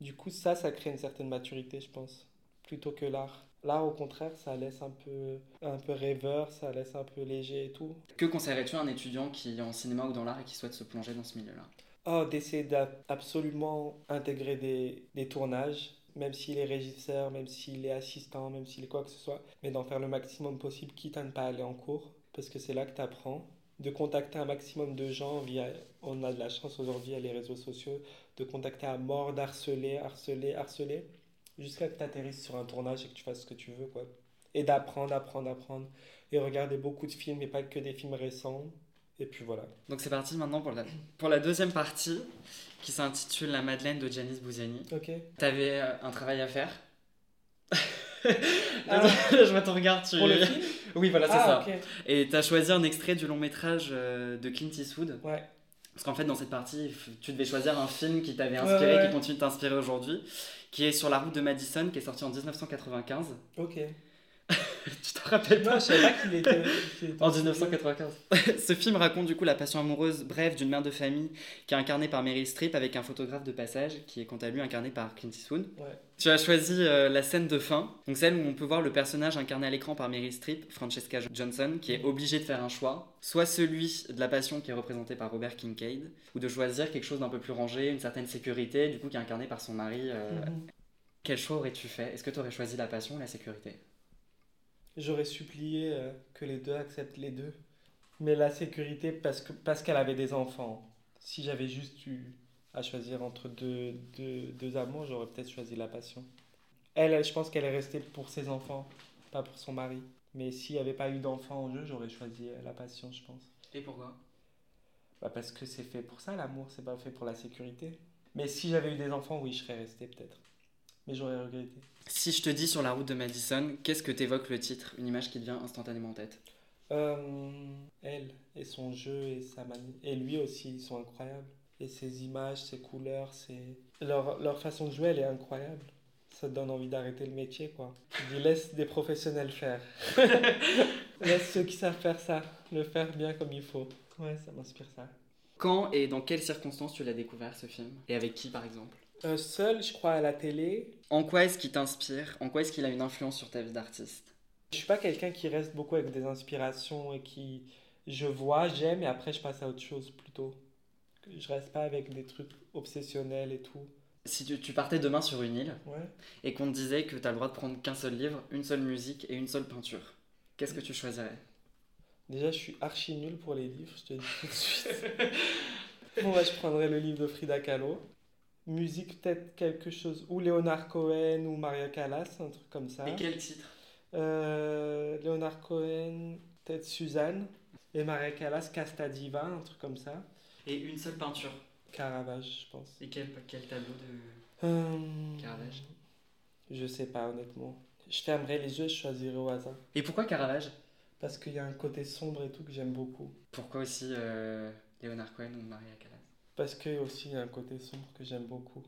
Du coup, ça, ça crée une certaine maturité, je pense, plutôt que l'art. L'art, au contraire, ça laisse un peu, un peu rêveur, ça laisse un peu léger et tout. Que conseillerais-tu à un étudiant qui est en cinéma ou dans l'art et qui souhaite se plonger dans ce milieu-là? Oh, d'essayer d'absolument intégrer des, des tournages, même s'il est régisseur, même s'il est assistant, même s'il est quoi que ce soit, mais d'en faire le maximum possible, quitte à ne pas aller en cours, parce que c'est là que tu apprends. De contacter un maximum de gens via, on a de la chance aujourd'hui à les réseaux sociaux, de contacter à mort, d'harceler, harceler, harceler, jusqu'à que tu atterrisses sur un tournage et que tu fasses ce que tu veux, quoi. Et d'apprendre, apprendre, apprendre. Et regarder beaucoup de films, et pas que des films récents. Et puis voilà. Donc c'est parti maintenant pour la, pour la deuxième partie qui s'intitule La Madeleine de Janice Bouziani. Ok. T'avais euh, un travail à faire? Ah. *laughs* Je vois ton regard, tu... Pour le film? Oui, voilà, c'est Ah, ça. Et t'as choisi un extrait du long métrage euh, de Clint Eastwood. Ouais. Parce qu'en fait, dans cette partie, tu devais choisir un film qui t'avait inspiré, ouais. qui continue de t'inspirer aujourd'hui, qui est Sur la route de Madison, qui est sorti en 1995. Ok. *laughs* tu te rappelles pas je savais pas qu'il était. était- *laughs* En 1995. *laughs* Ce film raconte du coup la passion amoureuse brève d'une mère de famille qui est incarnée par Meryl Streep avec un photographe de passage qui est quant à lui incarné par Clint Eastwood. Ouais. Tu as choisi euh, la scène de fin, donc celle où on peut voir le personnage incarné à l'écran par Meryl Streep, Francesca Johnson, qui est obligée de faire un choix, soit celui de la passion qui est représenté par Robert Kincaid, ou de choisir quelque chose d'un peu plus rangé, une certaine sécurité, du coup qui est incarné par son mari. euh, Mhm. Quel choix aurais-tu fait? Est-ce que tu aurais choisi la passion ou la sécurité? J'aurais supplié euh, que les deux acceptent les deux. Mais la sécurité, parce qu'elle avait des enfants. Si j'avais juste eu à choisir entre deux, deux, deux amours, j'aurais peut-être choisi la passion. Elle, elle, je pense qu'elle est restée pour ses enfants, pas pour son mari. Mais s'il n'y avait pas eu d'enfants en jeu, j'aurais choisi euh, la passion, je pense. Et pourquoi? Bah parce que c'est fait pour ça, l'amour, c'est pas fait pour la sécurité. Mais si j'avais eu des enfants, oui, je serais resté peut-être. Mais j'aurais regretté. Si je te dis sur la route de Madison, qu'est-ce que t'évoque le titre? Une image qui te vient instantanément en tête? Euh, elle et son jeu et sa manie. Et lui aussi, ils sont incroyables. Et ses images, ses couleurs, ses... Leur, leur façon de jouer, elle est incroyable. Ça te donne envie d'arrêter le métier, quoi. Je dis, laisse des professionnels faire. *laughs* laisse ceux qui savent faire ça, le faire bien comme il faut. Ouais, ça m'inspire ça. Quand et dans quelles circonstances tu l'as découvert ce film? Et avec qui par exemple? Euh, seul, je crois, à la télé. En quoi est-ce qu'il t'inspire? En quoi est-ce qu'il a une influence sur ta vie d'artiste? Je suis pas quelqu'un qui reste beaucoup avec des inspirations et qui... Je vois, j'aime et après je passe à autre chose plutôt. Je reste pas avec des trucs obsessionnels et tout. Si tu, tu partais demain sur une île Ouais. et qu'on te disait que t'as le droit de prendre qu'un seul livre, une seule musique et une seule peinture, qu'est-ce que tu choisirais? Déjà, je suis archi nul pour les livres, je te dis tout de suite. *laughs* bon, bah, je prendrais le livre de Frida Kahlo. Musique, peut-être quelque chose. Ou Léonard Cohen ou Maria Callas, un truc comme ça. Et quel titre? Euh, Léonard Cohen, peut-être Suzanne. Et Maria Callas, Casta Diva, un truc comme ça. Et une seule peinture Caravage, je pense. Et quel, quel tableau de Euh, Caravage Je sais pas, honnêtement. Je fermerai les yeux et je choisirai au hasard. Et pourquoi Caravage Parce qu'il y a un côté sombre et tout que j'aime beaucoup. Pourquoi aussi euh, Léonard Cohen ou Maria Callas? Parce qu'il y a aussi un côté sombre que j'aime beaucoup.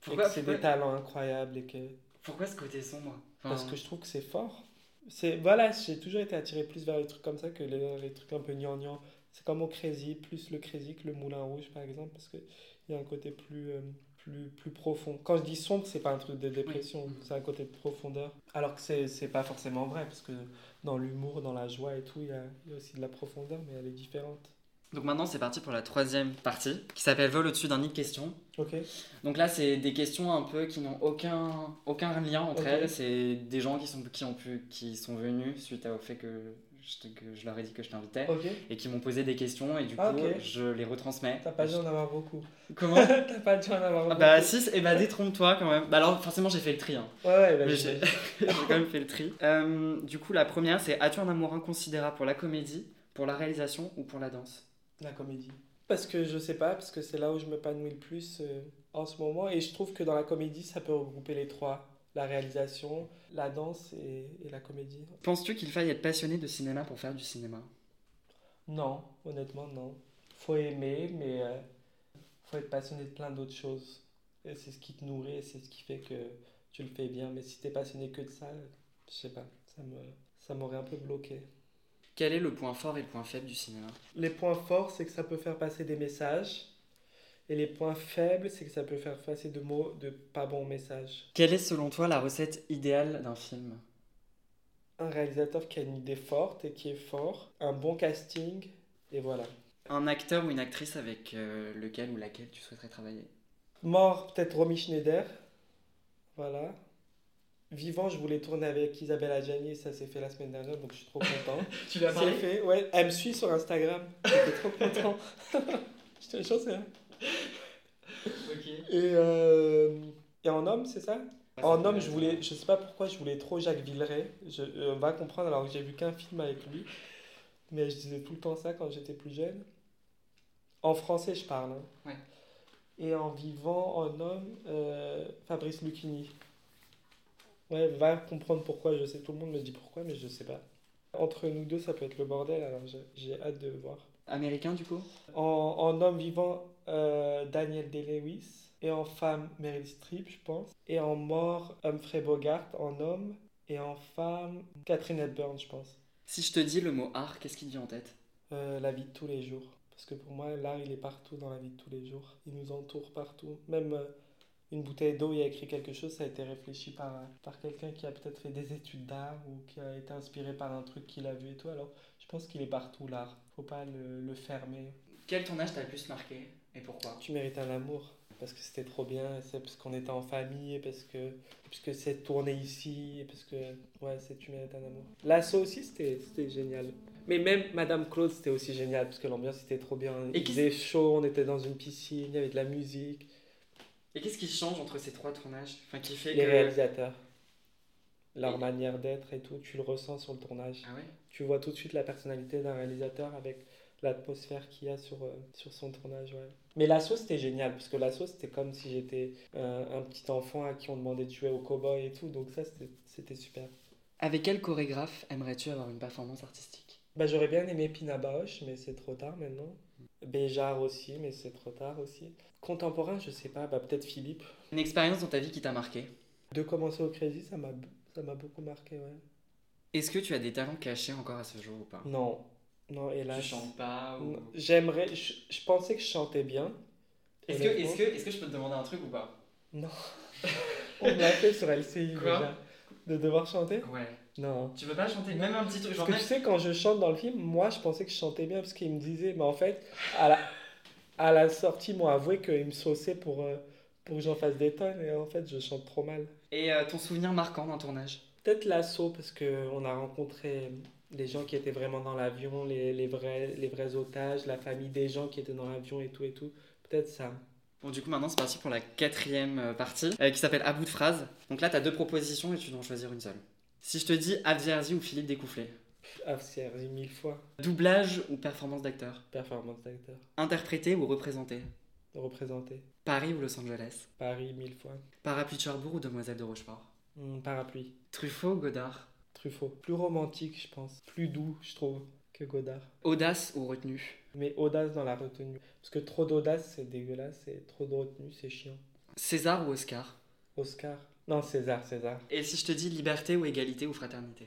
pourquoi, et que c'est pourquoi, des talents incroyables et que... pourquoi ce côté sombre? Enfin, Parce que je trouve que c'est fort. C'est voilà, j'ai toujours été attiré plus vers les trucs comme ça que les, les trucs un peu gnangnan. C'est comme au Crazy, plus le Crazy que le Moulin Rouge par exemple, parce qu'il y a un côté plus, euh, plus, plus profond. Quand je dis sombre, c'est pas un truc de dépression, Oui. c'est un côté de profondeur. Alors que c'est pas forcément vrai, parce que dans l'humour, dans la joie et tout, il y a, il y a aussi de la profondeur, mais elle est différente. Donc maintenant, c'est parti pour la troisième partie qui s'appelle Vol au-dessus d'un nid de questions. Ok. Donc là, c'est des questions un peu qui n'ont aucun, aucun lien entre elles. C'est des gens qui sont, qui, ont pu, qui sont venus suite au fait que je, que je leur ai dit que je t'invitais et qui m'ont posé des questions et du coup, Ah, ok. je les retransmets. T'as pas dû en avoir beaucoup. Comment *laughs* T'as pas dû en avoir Ah beaucoup. Bah si, et bah détrompe-toi quand même. Bah alors forcément j'ai fait le tri. Hein. Ouais, ouais, bah, *laughs* j'ai- quand même fait le tri. Euh, du coup la première c'est as-tu un amour inconsidérable pour la comédie, pour la réalisation ou pour la danse? La comédie. Parce que je sais pas, parce que c'est là où je m'épanouis le plus euh, en ce moment. Et je trouve que dans la comédie, ça peut regrouper les trois. La réalisation, la danse et, et la comédie. Penses-tu qu'il faille être passionné de cinéma pour faire du cinéma? Non, honnêtement, non. Faut aimer, mais euh, faut être passionné de plein d'autres choses. Et c'est ce qui te nourrit et c'est ce qui fait que tu le fais bien. Mais si t'es passionné que de ça, je sais pas, ça me, ça m'aurait un peu bloqué. Quel est le point fort et le point faible du cinéma? Les points forts, c'est que ça peut faire passer des messages. Et les points faibles, c'est que ça peut faire passer de mots de pas bons messages. Quelle est selon toi la recette idéale d'un film? Un réalisateur qui a une idée forte et qui est fort, un bon casting, et voilà. Un acteur ou une actrice avec euh, lequel ou laquelle tu souhaiterais travailler? Mort, peut-être Romy Schneider. Voilà. Vivant, je voulais tourner avec Isabelle Adjani et ça s'est fait la semaine dernière, donc je suis trop content. *laughs* Tu C'est fait, ouais. Elle me suit sur Instagram. J'étais trop content. *laughs* je te *laughs* Et, euh, et en homme, c'est ça? En homme, je voulais, je sais pas pourquoi, je voulais trop Jacques Villeray. Je, euh, on va comprendre alors que j'ai vu qu'un film avec lui. Mais je disais tout le temps ça quand j'étais plus jeune. En français, je parle. hein. Ouais. Et en vivant, en homme, euh, Fabrice Lucchini. Ouais, va comprendre pourquoi. Je sais, tout le monde me dit pourquoi, mais je sais pas. Entre nous deux, ça peut être le bordel, alors j'ai- j'ai hâte de voir. Américain du coup? En, en homme vivant, euh, Daniel Day-Lewis. Et en femme, Meryl Streep, je pense. Et en mort, Humphrey Bogart en homme. Et en femme, Catherine Hepburn, je pense. Si je te dis le mot art, qu'est-ce qui te vient en tête? Euh, la vie de tous les jours. Parce que pour moi, l'art, il est partout dans la vie de tous les jours. Il nous entoure partout. Même euh, une bouteille d'eau, il y a écrit quelque chose, ça a été réfléchi par, par quelqu'un qui a peut-être fait des études d'art ou qui a été inspiré par un truc qu'il a vu et tout. Alors, je pense qu'il est partout, l'art. Faut pas le, le fermer. Quel tournage t'a le plus marqué? Et pourquoi? Tu mérites un amour parce que c'était trop bien, c'est parce qu'on était en famille, parce que, parce que c'est tourné ici, et parce que ouais, c'est tu mérites un amour. L'assaut aussi, c'était c'était génial. Mais même Madame Claude, c'était aussi génial parce que l'ambiance était trop bien. Et Il faisait chaud, on était dans une piscine, il y avait de la musique. Et qu'est-ce qui change entre ces trois tournages? Enfin, qui fait Les que... réalisateurs, leur Et- manière d'être et tout, tu le ressens sur le tournage. Ah ouais? Tu vois tout de suite la personnalité d'un réalisateur avec l'atmosphère qu'il y a sur, euh, sur son tournage. Ouais. Mais l'assaut, c'était génial, parce que l'assaut, c'était comme si j'étais euh, un petit enfant à qui on demandait de jouer au cowboy et tout, donc ça, c'était- super. Avec quel chorégraphe aimerais-tu avoir une performance artistique? Bah, J'aurais bien aimé Pina Bausch, mais c'est trop tard maintenant. Béjar aussi, mais c'est trop tard aussi. Contemporain, je sais pas, bah, peut-être Philippe. Une expérience dans ta vie qui t'a marqué? De commencer au Crazy, ça m'a beaucoup marqué, ouais. Est-ce que tu as des talents cachés encore à ce jour ou pas? Non, non, hélas. Tu chantes pas ou... Non, J'aimerais, je, je pensais que je chantais bien. Est-ce que, est que, est que je peux te demander un truc ou pas? *laughs* On me l'a fait sur LCI Quoi? déjà. De devoir chanter? Ouais. Non. Tu veux pas chanter Même un petit truc, Parce que même... tu sais, quand je chante dans le film, moi je pensais que je chantais bien parce qu'ils me disaient, mais en fait, à la, à la sortie, ils m'ont avoué qu'ils me sauçaient pour, euh, pour que j'en fasse des tonnes et en fait, je chante trop mal. Et euh, ton souvenir marquant d'un tournage? Peut-être l'assaut parce qu'on a rencontré des gens qui étaient vraiment dans l'avion, les, les, vrais, les vrais otages, la famille des gens qui étaient dans l'avion et tout et tout. Peut-être ça. Bon, du coup, maintenant, c'est parti pour la quatrième euh, partie, euh, qui s'appelle À bout de phrase. Donc là, t'as deux propositions et tu dois en choisir une seule. Si je te dis Avzerzi ou Philippe Découfflé, c'est mille fois. doublage ou performance d'acteur, Performance d'acteur. interprété ou représenté, Représenté. Paris ou Los Angeles, Paris, mille fois. Parapluie de Cherbourg ou Demoiselle de Rochefort, Hmm, parapluie. Truffaut ou Godard, Truffaut. Plus romantique, je pense. Plus doux, je trouve, que Godard. audace ou retenue, Mais audace dans la retenue. Parce que trop d'audace, c'est dégueulasse. Et trop de retenue, c'est chiant. César ou Oscar? Oscar. Non, César, César. Et si je te dis liberté ou égalité ou fraternité?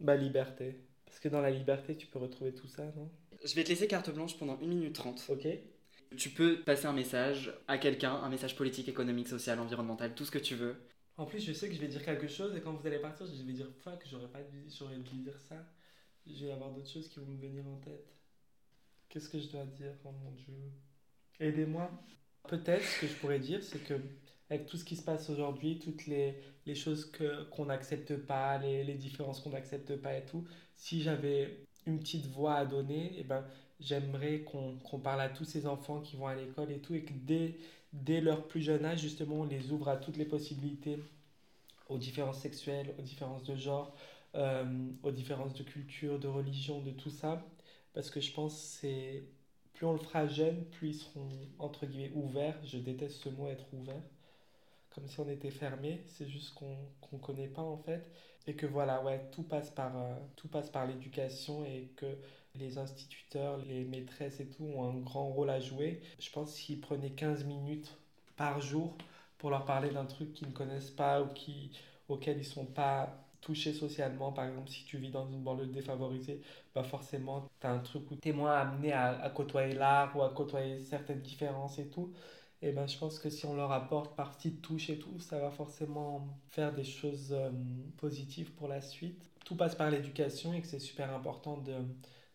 Bah, liberté. Parce que dans la liberté, tu peux retrouver tout ça, non? Je vais te laisser carte blanche pendant 1 minute 30. Ok Tu peux passer un message à quelqu'un, un message politique, économique, social, environnemental, tout ce que tu veux. En plus, je sais que je vais dire quelque chose et quand vous allez partir, je vais dire fuck, j'aurais pas dû, j'aurais dû dire ça. Je vais avoir d'autres choses qui vont me venir en tête. Qu'est-ce que je dois dire? Oh mon Dieu. Aidez-moi. Peut-être ce que je pourrais dire, c'est que avec tout ce qui se passe aujourd'hui, toutes les, les choses que, qu'on n'accepte pas, les, les différences qu'on n'accepte pas et tout, si j'avais une petite voix à donner, eh ben, j'aimerais qu'on, qu'on parle à tous ces enfants qui vont à l'école et tout, et que dès, dès leur plus jeune âge, justement, on les ouvre à toutes les possibilités, aux différences sexuelles, aux différences de genre, euh, aux différences de culture, de religion, de tout ça. Parce que je pense c'est plus on le fera jeune, plus ils seront entre guillemets ouverts. Je déteste ce mot être ouvert. Comme si on était fermé. C'est juste qu'on qu'on connaît pas en fait. Et que voilà, ouais, tout passe par, euh, tout passe par l'éducation et que les instituteurs, les maîtresses et tout ont un grand rôle à jouer. Je pense s'ils prenaient 15 minutes par jour pour leur parler d'un truc qu'ils ne connaissent pas ou qui, auquel ils sont pas touché socialement. Par exemple, si tu vis dans une banlieue défavorisée, bah forcément, tu as un truc où tu es moins amené à, à côtoyer l'art ou à côtoyer certaines différences et tout. Et ben, je pense que si on leur apporte par petites touches et tout, ça va forcément faire des choses euh, positives pour la suite. Tout passe par l'éducation et que c'est super important de,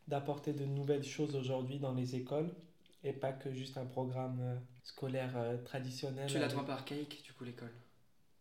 d'apporter de nouvelles choses aujourd'hui dans les écoles et pas que juste un programme euh, scolaire euh, traditionnel. Tu la trouves par archaïque, du coup, l'école?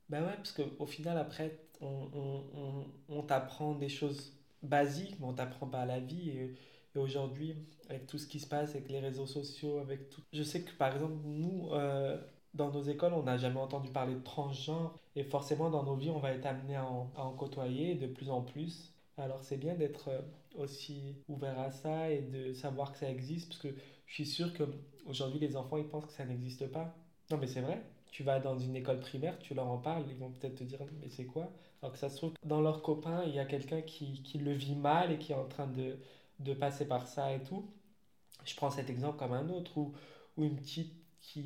Ben ouais, parce qu'au final, après, on, on, on, on t'apprend des choses basiques, mais on t'apprend pas à la vie. Et, et aujourd'hui, avec tout ce qui se passe, avec les réseaux sociaux, avec tout... Je sais que, par exemple, nous, euh, dans nos écoles, on n'a jamais entendu parler de transgenre. Et forcément, dans nos vies, on va être amené à en, à en côtoyer de plus en plus. Alors, c'est bien d'être aussi ouvert à ça et de savoir que ça existe, parce que je suis sûr que aujourd'hui les enfants, ils pensent que ça n'existe pas. Non, mais c'est vrai. Tu vas dans une école primaire, tu leur en parles, ils vont peut-être te dire mais c'est quoi? Alors que ça se trouve, dans leurs copains, il y a quelqu'un qui, qui le vit mal et qui est en train de, de passer par ça et tout. Je prends cet exemple comme un autre où, une petite qui,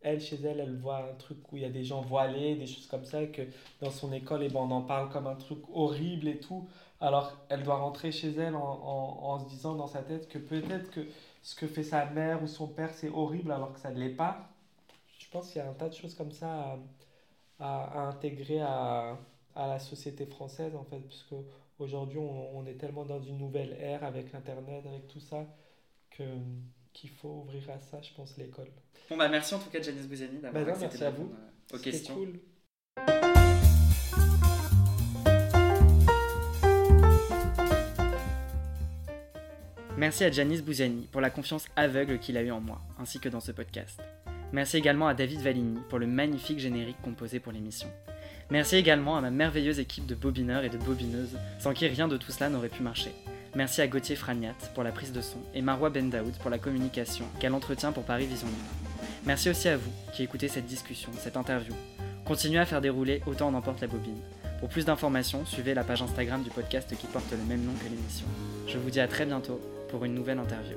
elle, chez elle, elle voit un truc où il y a des gens voilés, des choses comme ça, et que dans son école, et ben, on en parle comme un truc horrible et tout. Alors, elle doit rentrer chez elle en, en, en se disant dans sa tête que peut-être que ce que fait sa mère ou son père, c'est horrible alors que ça ne l'est pas. Je pense qu'il y a un tas de choses comme ça à, à, à intégrer à, à la société française, en fait, parce qu'aujourd'hui, on, on est tellement dans une nouvelle ère avec l'Internet, avec tout ça, que, qu'il faut ouvrir à ça, je pense, l'école. Bon, bah merci en tout cas, Janice Bouzani, d'avoir Bah accepté merci à vous. euh, aux questions. cool. Merci à Janice Bouzani pour la confiance aveugle qu'il a eue en moi, ainsi que dans ce podcast. Merci également à David Valigny pour le magnifique générique composé pour l'émission. Merci également à ma merveilleuse équipe de bobineurs et de bobineuses, sans qui rien de tout cela n'aurait pu marcher. Merci à Gauthier Fragnat pour la prise de son et Marwa Bendaoud pour la communication qu'elle entretient pour Paris Vision Libre. Merci aussi à vous qui écoutez cette discussion, cette interview. Continuez à faire dérouler autant en emporte la bobine. Pour plus d'informations, suivez la page Instagram du podcast qui porte le même nom que l'émission. Je vous dis à très bientôt pour une nouvelle interview.